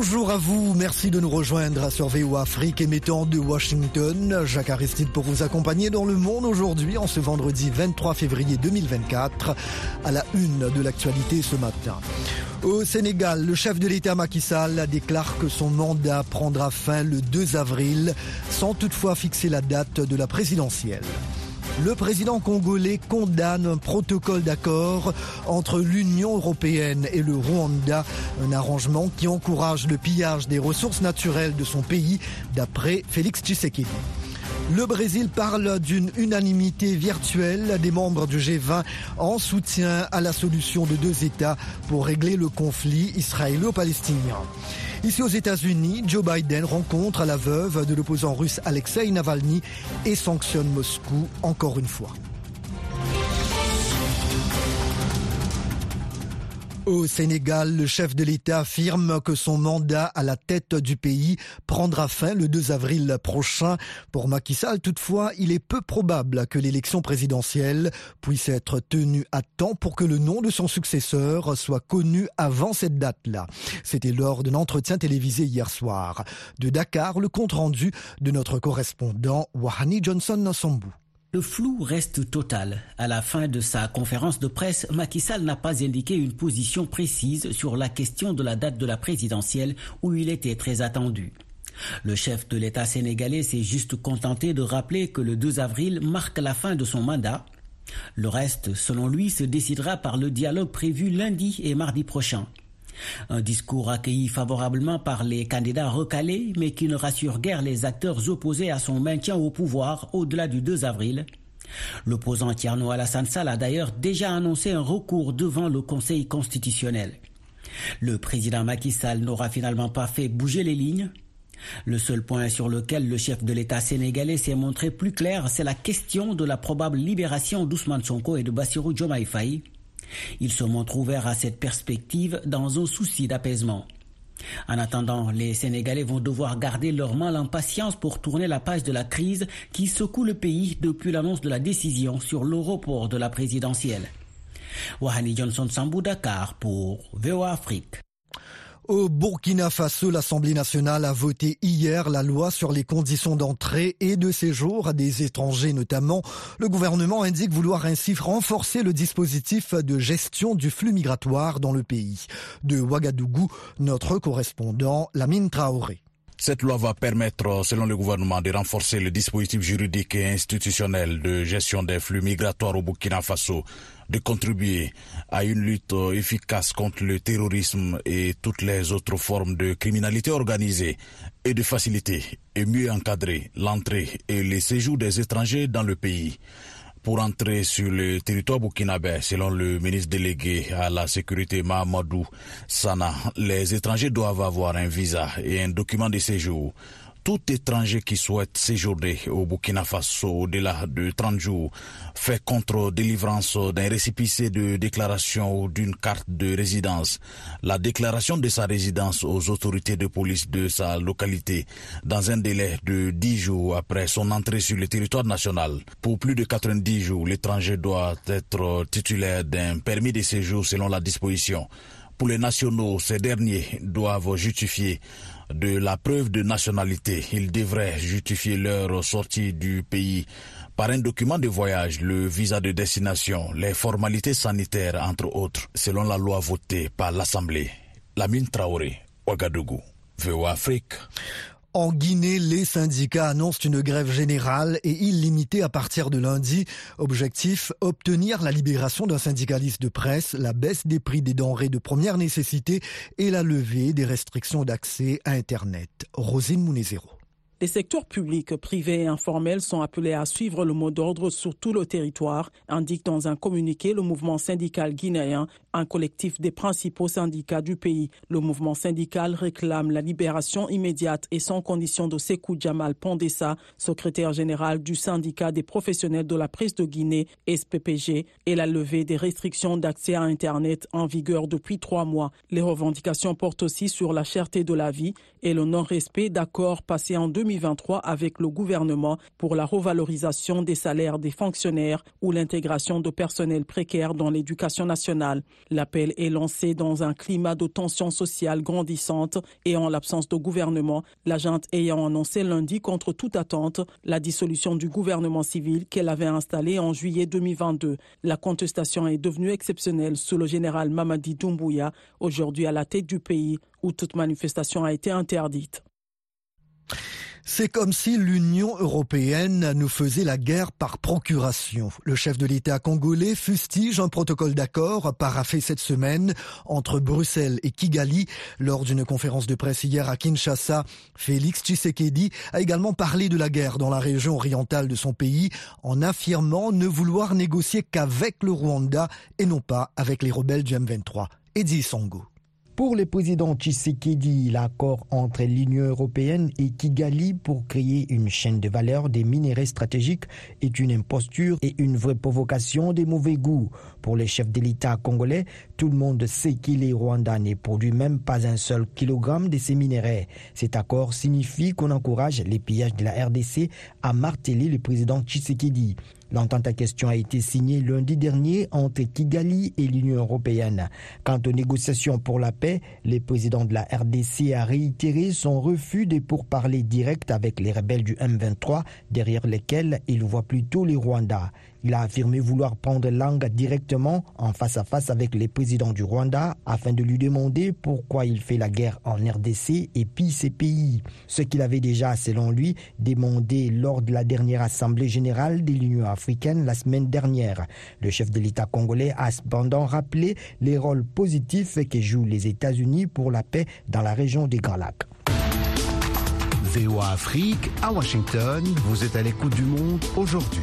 Bonjour à vous, merci de nous rejoindre sur VO Afrique émettant de Washington. Jacques Aristide pour vous accompagner dans le monde aujourd'hui en ce vendredi 23 février 2024 à la une de l'actualité ce matin. Au Sénégal, le chef de l'État Macky Sall déclare que son mandat prendra fin le 2 avril sans toutefois fixer la date de la présidentielle. Le président congolais condamne un protocole d'accord entre l'Union européenne et le Rwanda, un arrangement qui encourage le pillage des ressources naturelles de son pays, d'après Félix Tshisekedi. Le Brésil parle d'une unanimité virtuelle des membres du G20 en soutien à la solution de deux États pour régler le conflit israélo-palestinien. Ici aux États-Unis, Joe Biden rencontre la veuve de l'opposant russe Alexei Navalny et sanctionne Moscou encore une fois. Au Sénégal, le chef de l'État affirme que son mandat à la tête du pays prendra fin le 2 avril prochain. Pour Macky Sall, toutefois, il est peu probable que l'élection présidentielle puisse être tenue à temps pour que le nom de son successeur soit connu avant cette date-là. C'était lors d'un entretien télévisé hier soir. De Dakar, le compte-rendu de notre correspondant Wahani Johnson Sambou. Le flou reste total. À la fin de sa conférence de presse, Macky Sall n'a pas indiqué une position précise sur la question de la date de la présidentielle où il était très attendu. Le chef de l'État sénégalais s'est juste contenté de rappeler que le 2 avril marque la fin de son mandat. Le reste, selon lui, se décidera par le dialogue prévu lundi et mardi prochain. Un discours accueilli favorablement par les candidats recalés, mais qui ne rassure guère les acteurs opposés à son maintien au pouvoir au-delà du 2 avril. L'opposant Tierno Alassane Sall a d'ailleurs déjà annoncé un recours devant le Conseil constitutionnel. Le président Macky Sall n'aura finalement pas fait bouger les lignes. Le seul point sur lequel le chef de l'État sénégalais s'est montré plus clair, c'est la question de la probable libération d'Ousmane Sonko et de Bassirou Diomaye. Il se montre ouvert à cette perspective dans un souci d'apaisement. En attendant, les Sénégalais vont devoir garder leur mal en patience pour tourner la page de la crise qui secoue le pays depuis l'annonce de la décision sur le de la présidentielle. Wahani Johnson Sambou Dakar pour VOA. Au Burkina Faso, l'Assemblée nationale a voté hier la loi sur les conditions d'entrée et de séjour des étrangers notamment. Le gouvernement indique vouloir ainsi renforcer le dispositif de gestion du flux migratoire dans le pays. De Ouagadougou, notre correspondant Lamine Traoré. Cette loi va permettre, selon le gouvernement, de renforcer le dispositif juridique et institutionnel de gestion des flux migratoires au Burkina Faso, de contribuer à une lutte efficace contre le terrorisme et toutes les autres formes de criminalité organisée et de faciliter et mieux encadrer l'entrée et les séjours des étrangers dans le pays pour entrer sur le territoire burkinabé, selon le ministre délégué à la sécurité Mahamadou Sana, les étrangers doivent avoir un visa et un document de séjour tout étranger qui souhaite séjourner au Burkina Faso au-delà de 30 jours fait contre délivrance d'un récipicé de déclaration ou d'une carte de résidence, la déclaration de sa résidence aux autorités de police de sa localité dans un délai de 10 jours après son entrée sur le territoire national. Pour plus de 90 jours, l'étranger doit être titulaire d'un permis de séjour selon la disposition. Pour les nationaux, ces derniers doivent justifier de la preuve de nationalité. Ils devraient justifier leur sortie du pays par un document de voyage, le visa de destination, les formalités sanitaires, entre autres, selon la loi votée par l'Assemblée. Lamine Traoré, Ouagadougou, VOA Afrique. En Guinée, les syndicats annoncent une grève générale et illimitée à partir de lundi. Objectif, obtenir la libération d'un syndicaliste de presse, la baisse des prix des denrées de première nécessité et la levée des restrictions d'accès à Internet. Rosine Mounezero. Les secteurs publics, privés et informels sont appelés à suivre le mot d'ordre sur tout le territoire, indique dans un communiqué le mouvement syndical guinéen, un collectif des principaux syndicats du pays. Le mouvement syndical réclame la libération immédiate et sans condition de Sekou Jamal Pondessa, secrétaire général du syndicat des professionnels de la presse de Guinée, SPPG, et la levée des restrictions d'accès à Internet en vigueur depuis trois mois. Les revendications portent aussi sur la cherté de la vie et le non-respect d'accords passés en 2000 2023 avec le gouvernement pour la revalorisation des salaires des fonctionnaires ou l'intégration de personnel précaire dans l'éducation nationale. L'appel est lancé dans un climat de tension sociale grandissante et en l'absence de gouvernement, l'agente ayant annoncé lundi contre toute attente la dissolution du gouvernement civil qu'elle avait installé en juillet 2022. La contestation est devenue exceptionnelle sous le général Mamadi Doumbouya, aujourd'hui à la tête du pays où toute manifestation a été interdite. C'est comme si l'Union européenne nous faisait la guerre par procuration. Le chef de l'État congolais fustige un protocole d'accord paraffé cette semaine entre Bruxelles et Kigali lors d'une conférence de presse hier à Kinshasa. Félix Tshisekedi a également parlé de la guerre dans la région orientale de son pays en affirmant ne vouloir négocier qu'avec le Rwanda et non pas avec les rebelles du M23. Eddie Songo. Pour le président Tshisekedi, l'accord entre l'Union européenne et Kigali pour créer une chaîne de valeur des minéraux stratégiques est une imposture et une vraie provocation de mauvais goût. Pour les chefs de l'État congolais, tout le monde sait qu'il est Rwanda ne produit même pas un seul kilogramme de ces minéraux. Cet accord signifie qu'on encourage les pillages de la RDC, à marteler le président Tshisekedi. L'entente à question a été signée lundi dernier entre Kigali et l'Union européenne. Quant aux négociations pour la paix, le président de la RDC a réitéré son refus de pourparler direct avec les rebelles du M23, derrière lesquels il voit plutôt les Rwandais. Il a affirmé vouloir prendre langue directement en face à face avec les présidents du Rwanda afin de lui demander pourquoi il fait la guerre en RDC et pille ses pays. Ce qu'il avait déjà, selon lui, demandé lors de la dernière Assemblée générale de l'Union africaine la semaine dernière. Le chef de l'État congolais a cependant rappelé les rôles positifs que jouent les États-Unis pour la paix dans la région des Grands Lacs. VOA Afrique à Washington, vous êtes à l'écoute du monde aujourd'hui.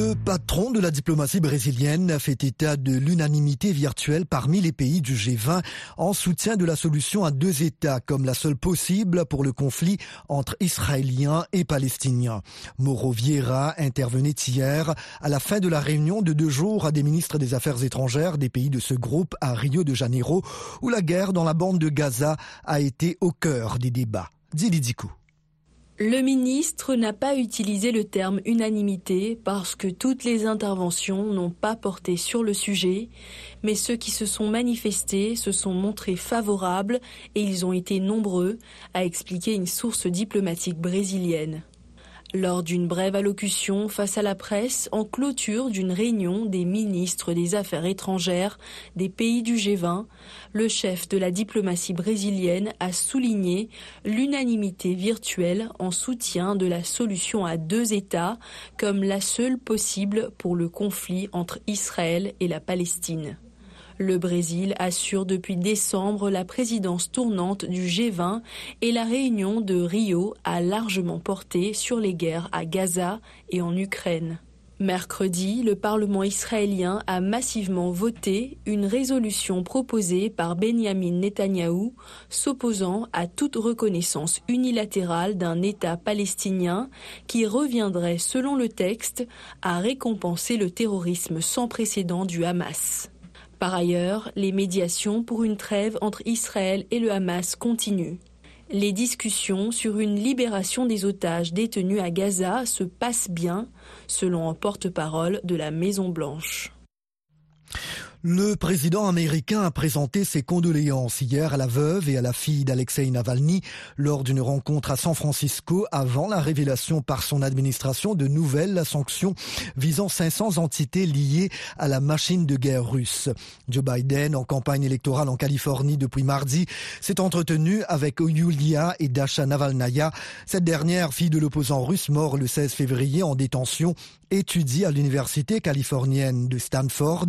Le patron de la diplomatie brésilienne a fait état de l'unanimité virtuelle parmi les pays du G20 en soutien de la solution à deux États comme la seule possible pour le conflit entre Israéliens et Palestiniens. Mauro Vieira intervenait hier à la fin de la réunion de deux jours des ministres des Affaires étrangères des pays de ce groupe à Rio de Janeiro où la guerre dans la bande de Gaza a été au cœur des débats. Le ministre n'a pas utilisé le terme unanimité parce que toutes les interventions n'ont pas porté sur le sujet, mais ceux qui se sont manifestés se sont montrés favorables et ils ont été nombreux, a expliqué une source diplomatique brésilienne. Lors d'une brève allocution face à la presse en clôture d'une réunion des ministres des Affaires étrangères des pays du G20, le chef de la diplomatie brésilienne a souligné l'unanimité virtuelle en soutien de la solution à deux États comme la seule possible pour le conflit entre Israël et la Palestine. Le Brésil assure depuis décembre la présidence tournante du G20 et la réunion de Rio a largement porté sur les guerres à Gaza et en Ukraine. Mercredi, le Parlement israélien a massivement voté une résolution proposée par Benjamin Netanyahou s'opposant à toute reconnaissance unilatérale d'un État palestinien qui reviendrait, selon le texte, à récompenser le terrorisme sans précédent du Hamas. Par ailleurs, les médiations pour une trêve entre Israël et le Hamas continuent. Les discussions sur une libération des otages détenus à Gaza se passent bien, selon un porte-parole de la Maison-Blanche. Le président américain a présenté ses condoléances hier à la veuve et à la fille d'Alexei Navalny lors d'une rencontre à San Francisco avant la révélation par son administration de nouvelles sanctions visant 500 entités liées à la machine de guerre russe. Joe Biden, en campagne électorale en Californie depuis mardi, s'est entretenu avec Yulia et Dasha Navalnaya. Cette dernière, fille de l'opposant russe mort le 16 février en détention, étudie à l'université californienne de Stanford.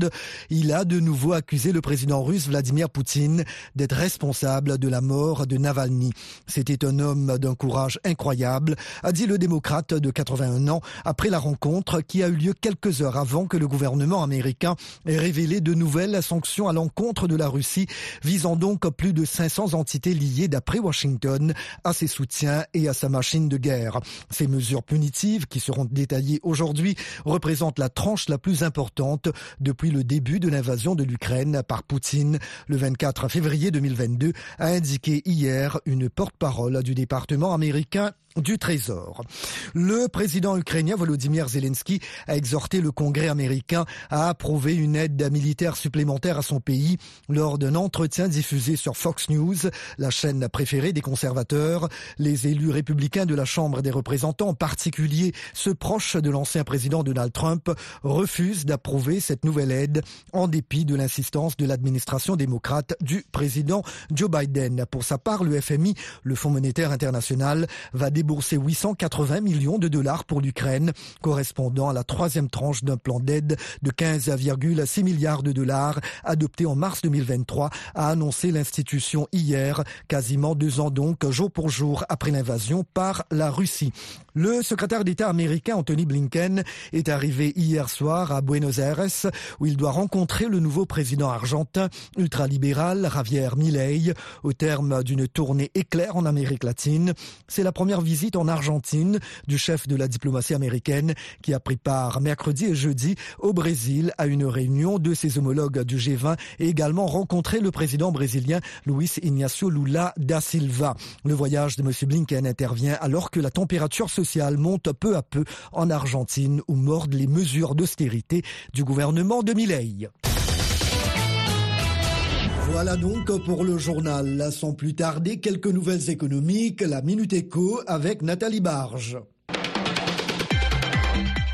Il a de nouveau accusé le président russe Vladimir Poutine d'être responsable de la mort de Navalny. C'était un homme d'un courage incroyable, a dit le démocrate de 81 ans après la rencontre qui a eu lieu quelques heures avant que le gouvernement américain ait révélé de nouvelles sanctions à l'encontre de la Russie, visant donc plus de 500 entités liées d'après Washington à ses soutiens et à sa machine de guerre. Ces mesures punitives qui seront détaillées aujourd'hui représente la tranche la plus importante depuis le début de l'invasion de l'Ukraine par Poutine. Le 24 février 2022, a indiqué hier une porte-parole du département américain du Trésor. Le président ukrainien Volodymyr Zelensky a exhorté le Congrès américain à approuver une aide militaire supplémentaire à son pays lors d'un entretien diffusé sur Fox News, la chaîne préférée des conservateurs. Les élus républicains de la Chambre des représentants, en particulier ceux proches de l'ancien président Donald Trump, refusent d'approuver cette nouvelle aide en dépit de l'insistance de l'administration démocrate du président Joe Biden. Pour sa part, le FMI, le Fonds monétaire international, va déboursé 880 millions de dollars pour l'Ukraine, correspondant à la troisième tranche d'un plan d'aide de 15,6 milliards de dollars adopté en mars 2023, a annoncé l'institution hier, quasiment deux ans donc, jour pour jour après l'invasion par la Russie. Le secrétaire d'État américain Anthony Blinken est arrivé hier soir à Buenos Aires où il doit rencontrer le nouveau président argentin ultralibéral Javier Milei au terme d'une tournée éclair en Amérique latine. C'est la première visite en Argentine du chef de la diplomatie américaine qui a pris part mercredi et jeudi au Brésil à une réunion de ses homologues du G20 et également rencontré le président brésilien Luis Ignacio Lula da Silva. Le voyage de M. Blinken intervient alors que la température se monte peu à peu en Argentine où mordent les mesures d'austérité du gouvernement de Milei. Voilà donc pour le journal. Sans plus tarder, quelques nouvelles économiques, la Minute Éco avec Nathalie Barge.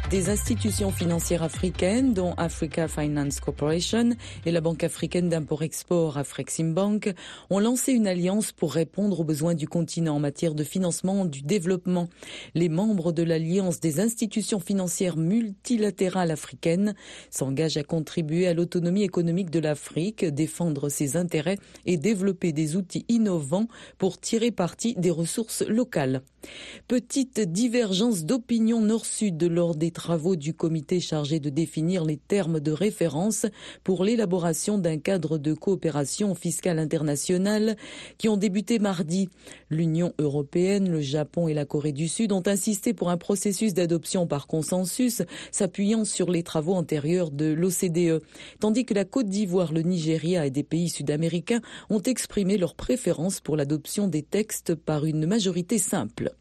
Des institutions financières africaines, dont Africa Finance Corporation et la Banque africaine d'import-export Afreximbank, ont lancé une alliance pour répondre aux besoins du continent en matière de financement du développement. Les membres de l'Alliance des institutions financières multilatérales africaines s'engagent à contribuer à l'autonomie économique de l'Afrique, défendre ses intérêts et développer des outils innovants pour tirer parti des ressources locales. Petite divergence d'opinion nord-sud lors des travaux du comité chargé de définir les termes de référence pour l'élaboration d'un cadre de coopération fiscale internationale qui ont débuté mardi. L'Union européenne, le Japon et la Corée du Sud ont insisté pour un processus d'adoption par consensus s'appuyant sur les travaux antérieurs de l'OCDE, tandis que la Côte d'Ivoire, le Nigeria et des pays sud-américains ont exprimé leur préférence pour l'adoption des textes par une majorité simple.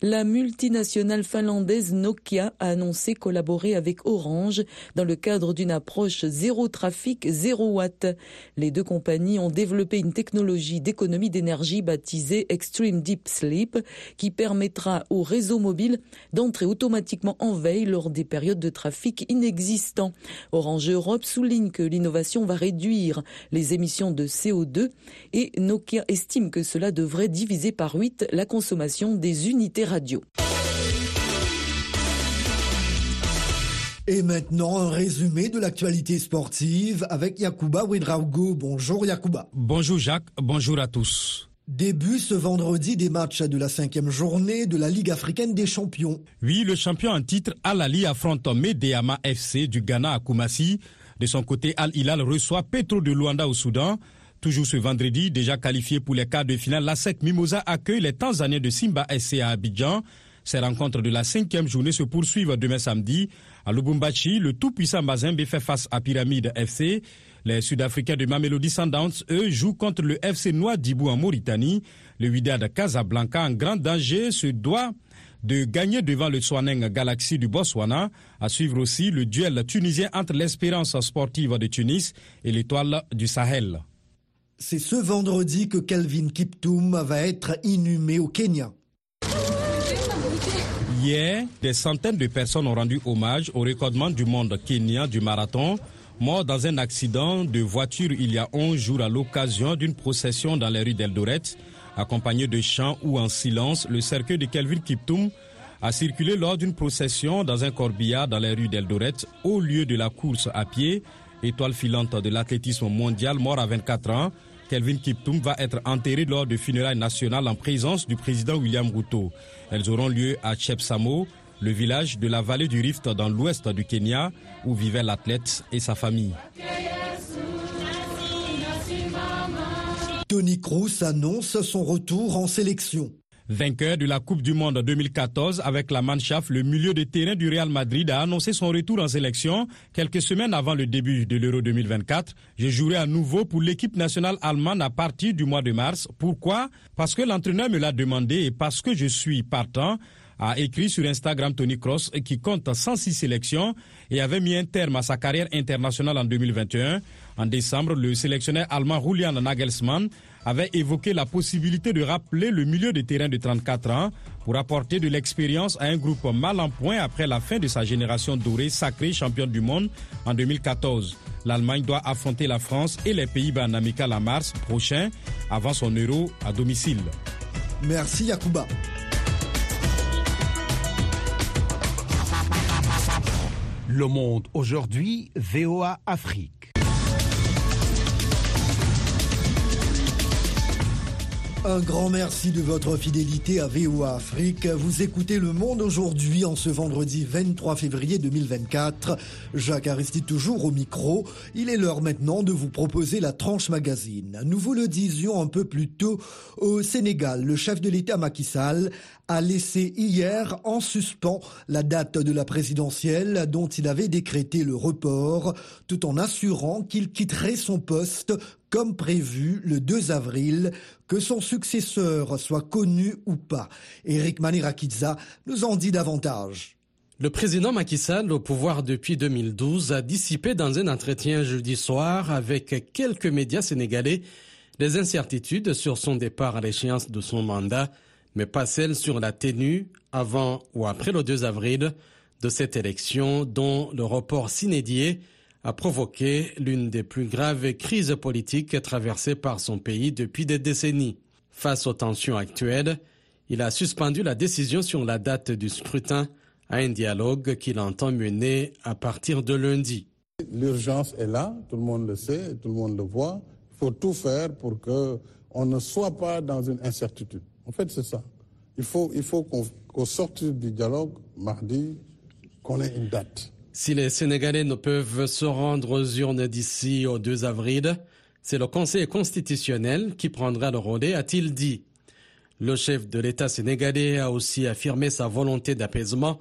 La multinationale finlandaise Nokia a annoncé collaborer avec Orange dans le cadre d'une approche zéro trafic, zéro watt. Les deux compagnies ont développé une technologie d'économie d'énergie baptisée Extreme Deep Sleep qui permettra au réseau mobile d'entrer automatiquement en veille lors des périodes de trafic inexistants. Orange Europe souligne que l'innovation va réduire les émissions de CO2 et Nokia estime que cela devrait diviser par 8 la consommation des radio. Et maintenant, un résumé de l'actualité sportive avec Yakuba Ouedraogo. Bonjour Yakuba. Bonjour Jacques, bonjour à tous. Début ce vendredi des matchs de la cinquième journée de la Ligue africaine des champions. Oui, le champion en titre Al-Ali affronte Medeama FC du Ghana à Koumassi. De son côté, Al-Hilal reçoit Petro de Luanda au Soudan. Toujours ce vendredi, déjà qualifié pour les quarts de finale, la SEC Mimosa accueille les Tanzaniens de Simba SC à Abidjan. Ces rencontres de la cinquième journée se poursuivent demain samedi. À Lubumbashi, le tout-puissant Mazembe fait face à Pyramide FC. Les Sud-Africains de Mamelody Sundowns, eux, jouent contre le FC Noir-Dibou en Mauritanie. Le Wydad Casablanca, en grand danger, se doit de gagner devant le Swaneng Galaxy du Botswana. À suivre aussi le duel tunisien entre l'Espérance sportive de Tunis et l'Étoile du Sahel. C'est ce vendredi que Calvin Kiptoum va être inhumé au Kenya. Hier, des centaines de personnes ont rendu hommage au recordement du monde kenyan du marathon, mort dans un accident de voiture il y a 11 jours à l'occasion d'une procession dans les rues d'Eldoret. Accompagné de chants ou en silence, le cercueil de Kelvin Kiptoum a circulé lors d'une procession dans un corbillard dans les rues d'Eldoret au lieu de la course à pied, étoile filante de l'athlétisme mondial, mort à 24 ans. Kelvin Kiptoum va être enterré lors de funérailles nationales en présence du président William Ruto. Elles auront lieu à Chepsamo, le village de la vallée du Rift dans l'ouest du Kenya, où vivait l'athlète et sa famille. Tony Kroos annonce son retour en sélection. Vainqueur de la Coupe du Monde 2014 avec la Mannschaft, le milieu de terrain du Real Madrid a annoncé son retour en sélection quelques semaines avant le début de l'Euro 2024. Je jouerai à nouveau pour l'équipe nationale allemande à partir du mois de mars. Pourquoi? Parce que l'entraîneur me l'a demandé et parce que je suis partant a écrit sur Instagram Tony Cross qui compte 106 sélections et avait mis un terme à sa carrière internationale en 2021. En décembre, le sélectionneur allemand Julian Nagelsmann avait évoqué la possibilité de rappeler le milieu de terrain de 34 ans pour apporter de l'expérience à un groupe mal en point après la fin de sa génération dorée sacrée championne du monde en 2014. L'Allemagne doit affronter la France et les Pays-Bas en amical en mars prochain avant son euro à domicile. Merci Yacouba. Le monde aujourd'hui, VOA Afrique. Un grand merci de votre fidélité à VOA Afrique. Vous écoutez Le Monde aujourd'hui en ce vendredi 23 février 2024. Jacques Aristide toujours au micro. Il est l'heure maintenant de vous proposer la tranche magazine. Nous vous le disions un peu plus tôt au Sénégal. Le chef de l'État Macky Sall a laissé hier en suspens la date de la présidentielle dont il avait décrété le report tout en assurant qu'il quitterait son poste comme prévu le 2 avril, que son successeur soit connu ou pas. Eric Manirakidza nous en dit davantage. Le président Macky Sall, au pouvoir depuis 2012, a dissipé dans un entretien jeudi soir avec quelques médias sénégalais les incertitudes sur son départ à l'échéance de son mandat, mais pas celles sur la tenue avant ou après le 2 avril de cette élection dont le report s'inédié a provoqué l'une des plus graves crises politiques traversées par son pays depuis des décennies. Face aux tensions actuelles, il a suspendu la décision sur la date du scrutin à un dialogue qu'il entend mener à partir de lundi. L'urgence est là, tout le monde le sait, tout le monde le voit. Il faut tout faire pour qu'on ne soit pas dans une incertitude. En fait, c'est ça. Il faut, qu'au sortir du dialogue, mardi, qu'on ait une date. Si les Sénégalais ne peuvent se rendre aux urnes d'ici au 2 avril, c'est le Conseil constitutionnel qui prendra le relais, a-t-il dit. Le chef de l'État sénégalais a aussi affirmé sa volonté d'apaisement.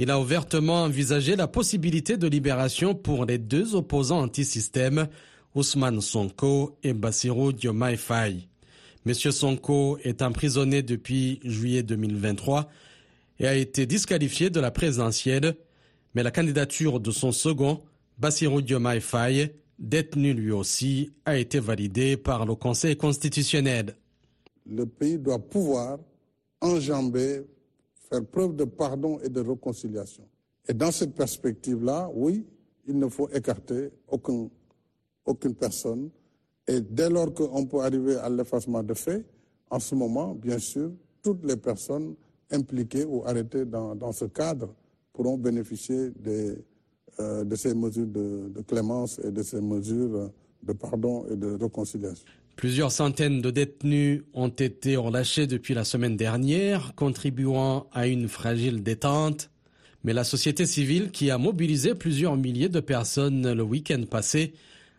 Il a ouvertement envisagé la possibilité de libération pour les deux opposants anti-système, Ousmane Sonko et Bassirou Diomaye Faye. Monsieur Sonko est emprisonné depuis juillet 2023 et a été disqualifié de la présidentielle mais la candidature de son second, Bassirou Diomaye Faye, détenu lui aussi, a été validée par le Conseil constitutionnel. Le pays doit pouvoir enjamber, faire preuve de pardon et de réconciliation. Et dans cette perspective-là, oui, il ne faut écarter aucun, aucune personne. Et dès lors qu'on peut arriver à l'effacement de faits, en ce moment, bien sûr, toutes les personnes impliquées ou arrêtées dans ce cadre pourront bénéficier euh, de ces mesures de, de, clémence et de ces mesures de pardon et de réconciliation. Plusieurs centaines de détenus ont été relâchés depuis la semaine dernière, contribuant à une fragile détente. Mais la société civile, qui a mobilisé plusieurs milliers de personnes le week-end passé,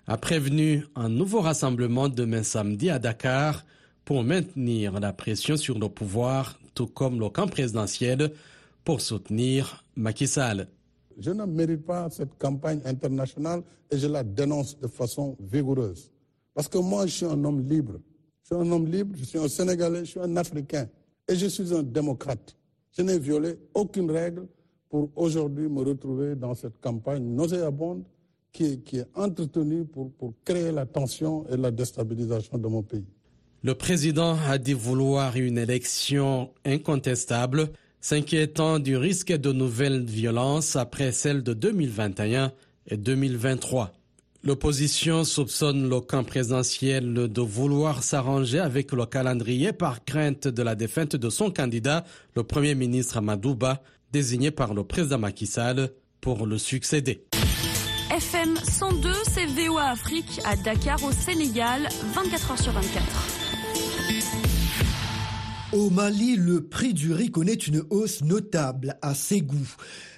a prévenu un nouveau rassemblement demain samedi à Dakar pour maintenir la pression sur le pouvoir, tout comme le camp présidentiel, pour soutenir Macky Sall. Je ne mérite pas cette campagne internationale et je la dénonce de façon vigoureuse. Parce que moi, je suis un homme libre. Je suis un homme libre, je suis un Sénégalais, je suis un Africain. Et je suis un démocrate. Je n'ai violé aucune règle pour aujourd'hui me retrouver dans cette campagne nauséabonde qui est, qui est entretenue pour, pour créer la tension et la déstabilisation de mon pays. Le président a dit vouloir une élection incontestable s'inquiétant du risque de nouvelles violences après celles de 2021 et 2023. L'opposition soupçonne le camp présidentiel de vouloir s'arranger avec le calendrier par crainte de la défaite de son candidat, le Premier ministre Amadouba, désigné par le président Macky pour le succéder. FM 102, c'est Afrique à Dakar au Sénégal, 24h sur 24. Au Mali, le prix du riz connaît une hausse notable à Ségou.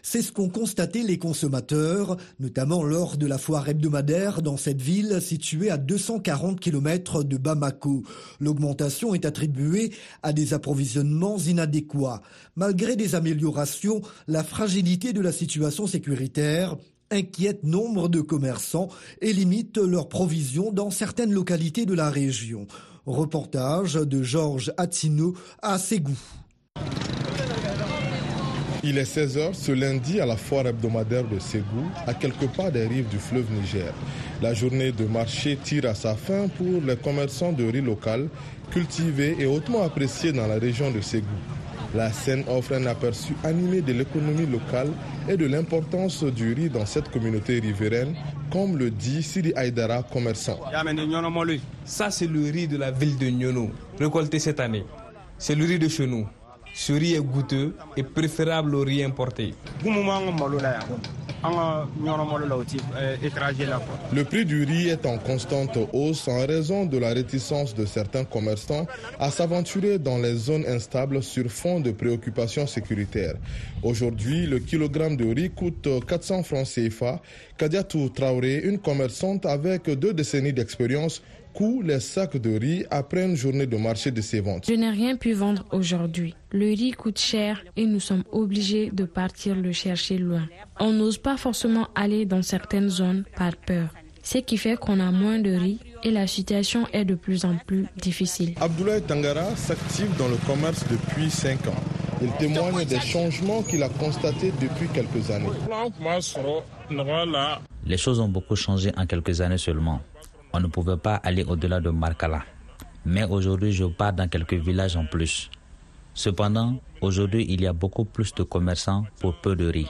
C'est ce qu'ont constaté les consommateurs, notamment lors de la foire hebdomadaire dans cette ville située à 240 km de Bamako. L'augmentation est attribuée à des approvisionnements inadéquats. Malgré des améliorations, la fragilité de la situation sécuritaire inquiète nombre de commerçants et limite leurs provisions dans certaines localités de la région. Reportage de Georges Attino à Ségou. Il est 16h ce lundi à la foire hebdomadaire de Ségou, à quelques pas des rives du fleuve Niger. La journée de marché tire à sa fin pour les commerçants de riz local, cultivés et hautement appréciés dans la région de Ségou. La scène offre un aperçu animé de l'économie locale et de l'importance du riz dans cette communauté riveraine, comme le dit Siri Aydara, commerçant. Ça, c'est le riz de la ville de Nyono, récolté cette année. C'est le riz de chez nous. Ce riz est goûteux et préférable au riz importé. Le prix du riz est en constante hausse en raison de la réticence de certains commerçants à s'aventurer dans les zones instables sur fond de préoccupations sécuritaires. Aujourd'hui, le kilogramme de riz coûte 400 francs CFA. Kadiatou Traoré, une commerçante avec deux décennies d'expérience, coût les sacs de riz après une journée de marché de ses ventes. Je n'ai rien pu vendre aujourd'hui. Le riz coûte cher et nous sommes obligés de partir le chercher loin. On n'ose pas forcément aller dans certaines zones par peur. Ce qui fait qu'on a moins de riz et la situation est de plus en plus difficile. Abdoulaye Tangara s'active dans le commerce depuis 5 ans. Il témoigne des changements qu'il a constatés depuis quelques années. Les choses ont beaucoup changé en quelques années seulement on ne pouvait pas aller au-delà de Markala. Mais aujourd'hui, je pars dans quelques villages en plus. Cependant, aujourd'hui, il y a beaucoup plus de commerçants pour peu de riz.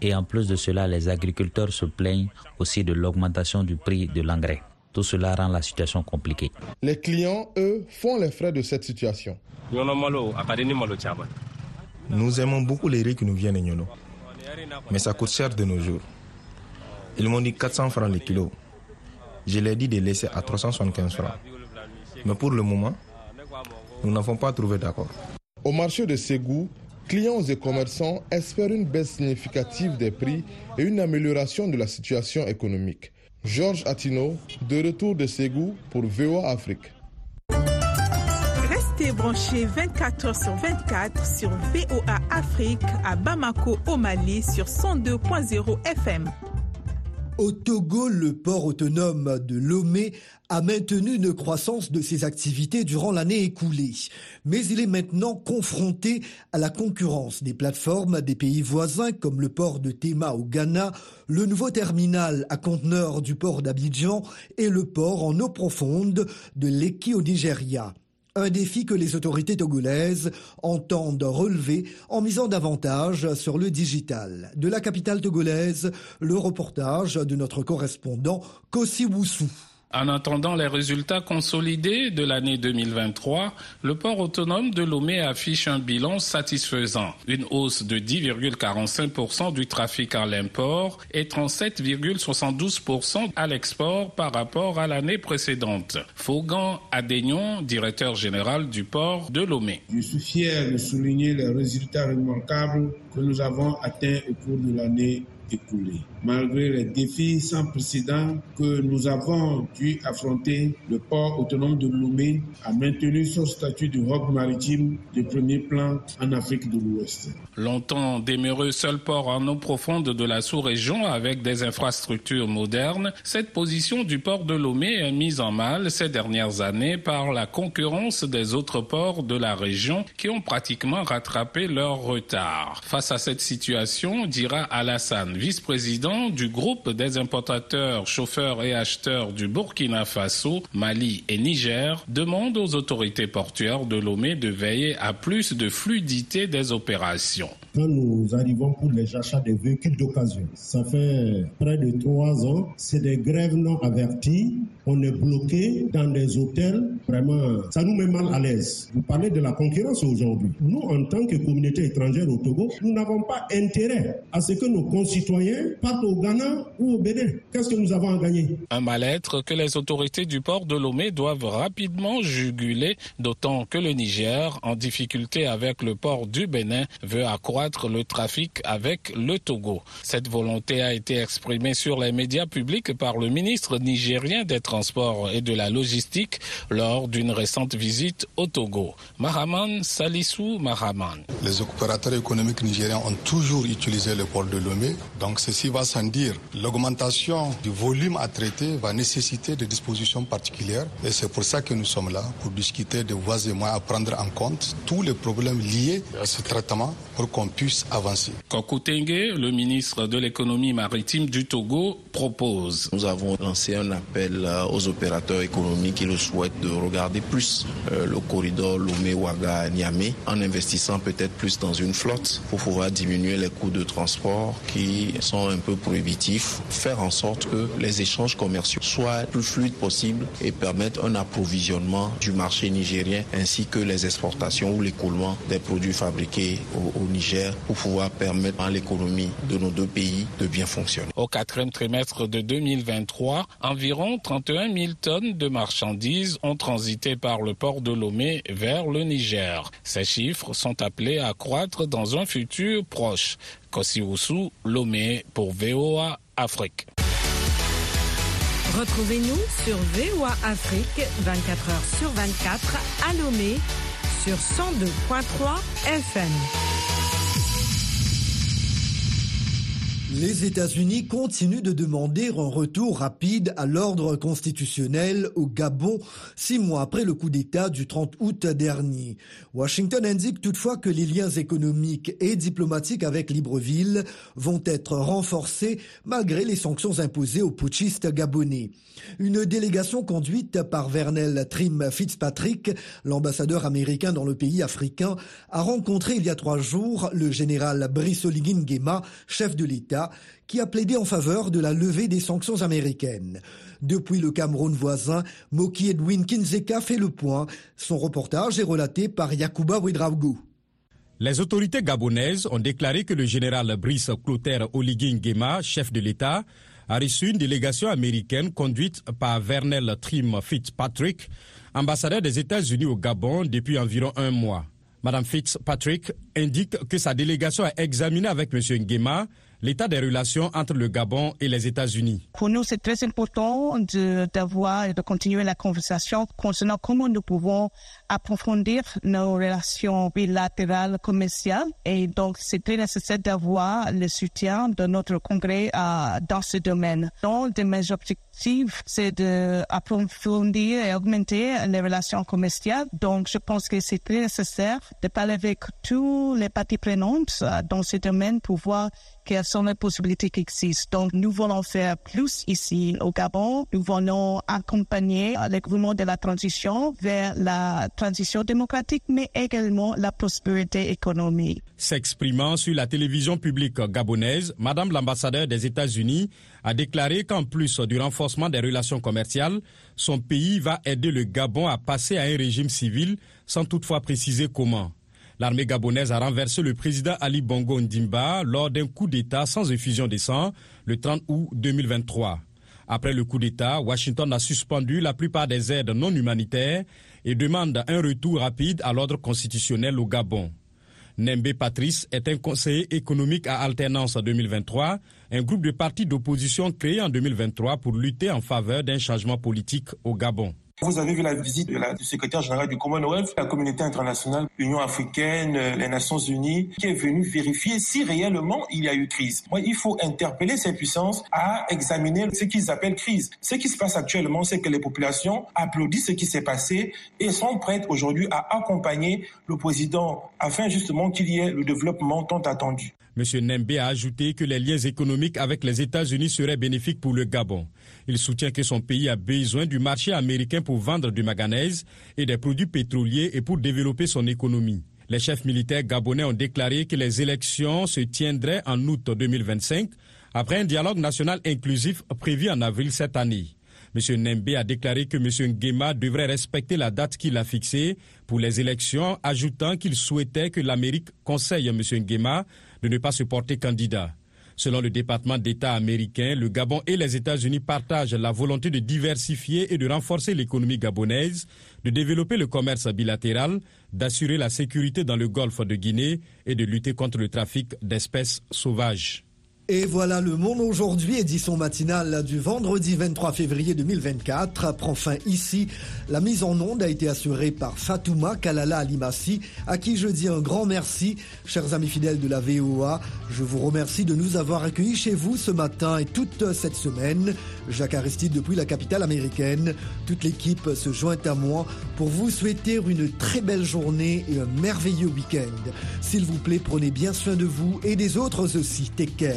Et en plus de cela, les agriculteurs se plaignent aussi de l'augmentation du prix de l'engrais. Tout cela rend la situation compliquée. Les clients, eux, font les frais de cette situation. Nous aimons beaucoup les riz qui nous viennent de Nyono. Mais ça coûte cher de nos jours. Ils m'ont dit 400 francs le kilo. Je l'ai dit de laisser à 375 francs. Mais pour le moment, nous n'avons pas trouvé d'accord. Au marché de Ségou, clients et commerçants espèrent une baisse significative des prix et une amélioration de la situation économique. Georges Attino, de retour de Ségou pour VOA Afrique. Restez branchés 24 h sur 24 sur VOA Afrique à Bamako, au Mali sur 102.0 FM. Au Togo, le port autonome de Lomé a maintenu une croissance de ses activités durant l'année écoulée. Mais il est maintenant confronté à la concurrence des plateformes des pays voisins comme le port de Tema au Ghana, le nouveau terminal à conteneurs du port d'Abidjan et le port en eau profonde de Leki au Nigeria. Un défi que les autorités togolaises entendent relever en misant davantage sur le digital. De la capitale togolaise, le reportage de notre correspondant Kossi Woussou. En attendant les résultats consolidés de l'année 2023, le port autonome de Lomé affiche un bilan satisfaisant. Une hausse de 10,45% du trafic à l'import et 37,72% à l'export par rapport à l'année précédente. Faugan Adénion, directeur général du port de Lomé. Je suis fier de souligner les résultats remarquables que nous avons atteints au cours de l'année écoulée. Malgré les défis sans précédent que nous avons dû affronter, le port autonome de Lomé a maintenu son statut de hub maritime de premier plan en Afrique de l'Ouest. Longtemps demeuré seul port en eau profonde de la sous-région avec des infrastructures modernes, cette position du port de Lomé est mise en mal ces dernières années par la concurrence des autres ports de la région qui ont pratiquement rattrapé leur retard. Face à cette situation, dira Alassane, vice-président du groupe des importateurs, chauffeurs et acheteurs du Burkina Faso, Mali et Niger demande aux autorités portuaires de Lomé de veiller à plus de fluidité des opérations. Quand nous arrivons pour les achats des véhicules d'occasion. Ça fait près de trois ans. C'est des grèves non averties. On est bloqué dans des hôtels. Vraiment, ça nous met mal à l'aise. Vous parlez de la concurrence aujourd'hui. Nous, en tant que communauté étrangère au Togo, nous n'avons pas intérêt à ce que nos concitoyens partent au Ghana ou au Bénin. Qu'est-ce que nous avons à gagner? Un mal-être que les autorités du port de Lomé doivent rapidement juguler, d'autant que le Niger, en difficulté avec le port du Bénin, veut accroître le trafic avec le Togo. Cette volonté a été exprimée sur les médias publics par le ministre nigérien des Transports et de la Logistique lors d'une récente visite au Togo. Mahaman Salissou Mahaman. Les opérateurs économiques nigériens ont toujours utilisé le port de Lomé, donc ceci va sans dire. L'augmentation du volume à traiter va nécessiter des dispositions particulières et c'est pour ça que nous sommes là, pour discuter de voies et moyens à prendre en compte tous les problèmes liés à ce traitement pour qu'on puisse avancer. Kokutenge, le ministre de l'économie maritime du Togo, propose. Nous avons lancé un appel aux opérateurs économiques qui le souhaitent de regarder plus euh, le corridor Lomé-Ouaga-Niamey en investissant peut-être plus dans une flotte pour pouvoir diminuer les coûts de transport qui sont un peu prohibitifs, faire en sorte que les échanges commerciaux soient plus fluides possible et permettent un approvisionnement du marché nigérien ainsi que les exportations ou l'écoulement des produits fabriqués au, au Niger pour pouvoir permettre à l'économie de nos deux pays de bien fonctionner. Au quatrième trimestre de 2023, environ 31 000 tonnes de marchandises ont transité par le port de Lomé vers le Niger. Ces chiffres sont appelés à croître dans un futur proche. Kosiwusu, Lomé pour VOA Afrique. Retrouvez-nous sur VOA Afrique 24 heures sur 24 à Lomé sur 102.3 FM. Les États-Unis continuent de demander un retour rapide à l'ordre constitutionnel au Gabon, six mois après le coup d'État du 30 août dernier. Washington indique toutefois que les liens économiques et diplomatiques avec Libreville vont être renforcés malgré les sanctions imposées aux putschistes gabonais. Une délégation conduite par Vernel Trim Fitzpatrick, l'ambassadeur américain dans le pays africain, a rencontré il y a trois jours le général Brice Oligui Nguema, chef de l'État, qui a plaidé en faveur de la levée des sanctions américaines. Depuis le Cameroun voisin, Moki Edwin Kinzeka fait le point. Son reportage est relaté par Yakuba Ouedraogo. Les autorités gabonaises ont déclaré que le général Brice Clotaire Oligui Nguema, chef de l'État, a reçu une délégation américaine conduite par Vernel Trim Fitzpatrick, ambassadeur des États-Unis au Gabon depuis environ un mois. Madame Fitzpatrick indique que sa délégation a examiné avec M. Nguema l'état des relations entre le Gabon et les États-Unis. Pour nous, c'est très important d'avoir et de continuer la conversation concernant comment nous pouvons approfondir nos relations bilatérales commerciales. Et donc, c'est très nécessaire d'avoir le soutien de notre Congrès euh, dans ce domaine. Un de mes objectifs, c'est d'approfondir et augmenter les relations commerciales. Donc, je pense que c'est très nécessaire de parler avec tous les parties prenantes euh, dans ce domaine pour voir quelles sont les possibilités qui existent. Donc, nous voulons faire plus ici au Gabon. Nous voulons accompagner le gouvernement de la transition vers la transition démocratique, mais également la prospérité économique. S'exprimant sur la télévision publique gabonaise, Madame l'ambassadeur des États-Unis a déclaré qu'en plus du renforcement des relations commerciales, son pays va aider le Gabon à passer à un régime civil sans toutefois préciser comment. L'armée gabonaise a renversé le président Ali Bongo Ndimba lors d'un coup d'État sans effusion de sang le 30 août 2023. Après le coup d'État, Washington a suspendu la plupart des aides non humanitaires et demande un retour rapide à l'ordre constitutionnel au Gabon. Nembe Patrice est un conseiller économique à alternance 2023, un groupe de partis d'opposition créé en 2023 pour lutter en faveur d'un changement politique au Gabon. Vous avez vu la visite de la, du secrétaire général du Commonwealth, la communauté internationale, l'Union africaine, les Nations unies, qui est venu vérifier si réellement il y a eu crise. Moi, il faut interpeller ces puissances à examiner ce qu'ils appellent crise. Ce qui se passe actuellement, c'est que les populations applaudissent ce qui s'est passé et sont prêtes aujourd'hui à accompagner le président afin justement qu'il y ait le développement tant attendu. M. Nembe a ajouté que les liens économiques avec les États-Unis seraient bénéfiques pour le Gabon. Il soutient que son pays a besoin du marché américain pour vendre du manganèse et des produits pétroliers et pour développer son économie. Les chefs militaires gabonais ont déclaré que les élections se tiendraient en août 2025 après un dialogue national inclusif prévu en avril cette année. M. Nembe a déclaré que M. Nguema devrait respecter la date qu'il a fixée pour les élections, ajoutant qu'il souhaitait que l'Amérique conseille M. Nguema de ne pas se porter candidat. Selon le département d'État américain, le Gabon et les États-Unis partagent la volonté de diversifier et de renforcer l'économie gabonaise, de développer le commerce bilatéral, d'assurer la sécurité dans le golfe de Guinée et de lutter contre le trafic d'espèces sauvages. Et voilà, le monde aujourd'hui, édition matinale du vendredi 23 février 2024, prend fin ici. La mise en onde a été assurée par Fatouma Kalala Alimassi, à qui je dis un grand merci. Chers amis fidèles de la VOA, je vous remercie de nous avoir accueillis chez vous ce matin et toute cette semaine. Jacques Aristide depuis la capitale américaine. Toute l'équipe se joint à moi pour vous souhaiter une très belle journée et un merveilleux week-end. S'il vous plaît, prenez bien soin de vous et des autres aussi. Take care.